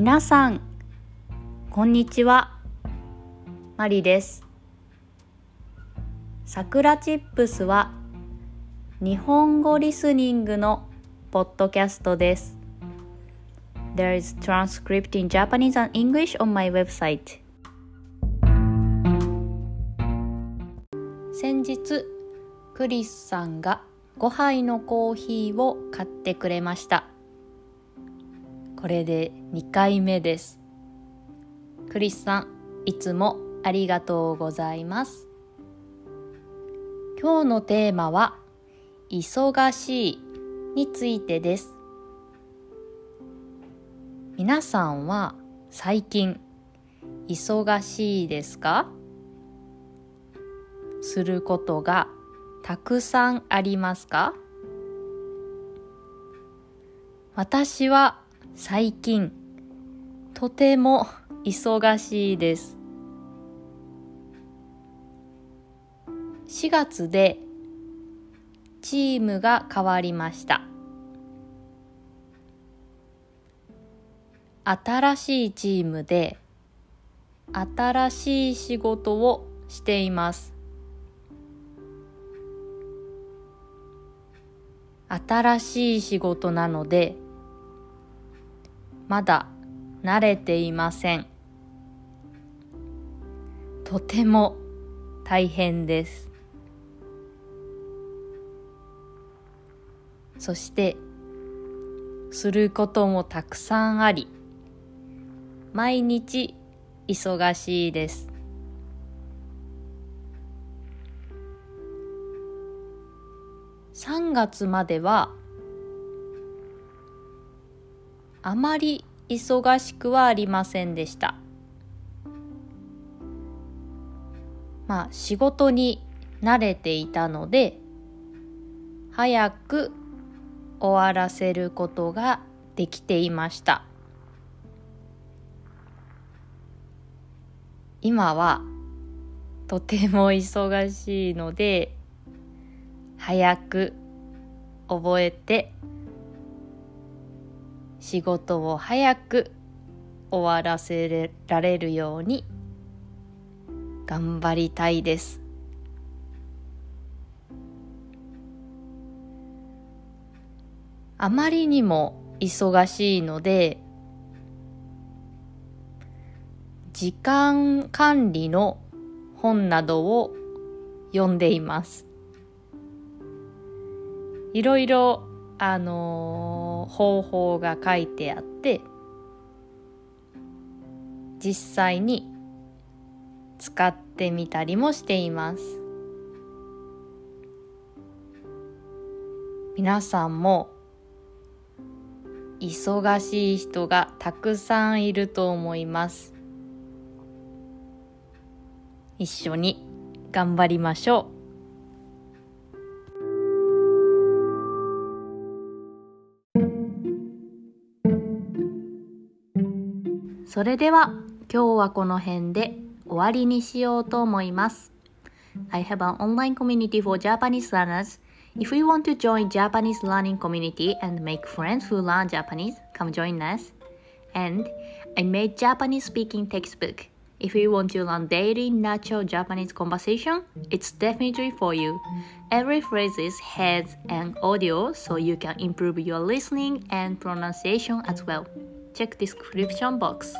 皆さんこんにちは。マリです。さくらチップスは日本語リスニングのポッドキャストです。There is transcript in Japanese and English on my website. 先日クリスさんが5杯のコーヒーを買ってくれました。これで2回目です。クリスさんいつもありがとうございます。今日のテーマは忙しいについてです。皆さんは最近忙しいですか？することがたくさんありますか？私は最近とても忙しいです。4月でチームが変わりました。新しいチームで新しい仕事をしています。新しい仕事なのでまだ慣れていません。とても大変です。そしてすることもたくさんあり毎日忙しいです。3月まではあまり忙しくはありませんでした。まあ仕事に慣れていたので早く終わらせることができていました。今はとても忙しいので早く覚えて仕事を早く終わらせられるように頑張りたいです。あまりにも忙しいので時間管理の本などを読んでいます。いろいろあのー、方法が書いてあって実際に使ってみたりもしています。皆さんも忙しい人がたくさんいると思います。一緒に頑張りましょう。それでは今日はこの辺で終わりにしようと思います。I have an online community for Japanese learners. If you want to join Japanese learning community and make friends who learn Japanese, come join us. And I made Japanese speaking textbook. If you want to learn daily natural Japanese conversation, it's definitely for you. Every phrase has an audio so you can improve your listening and pronunciation as well. check description box.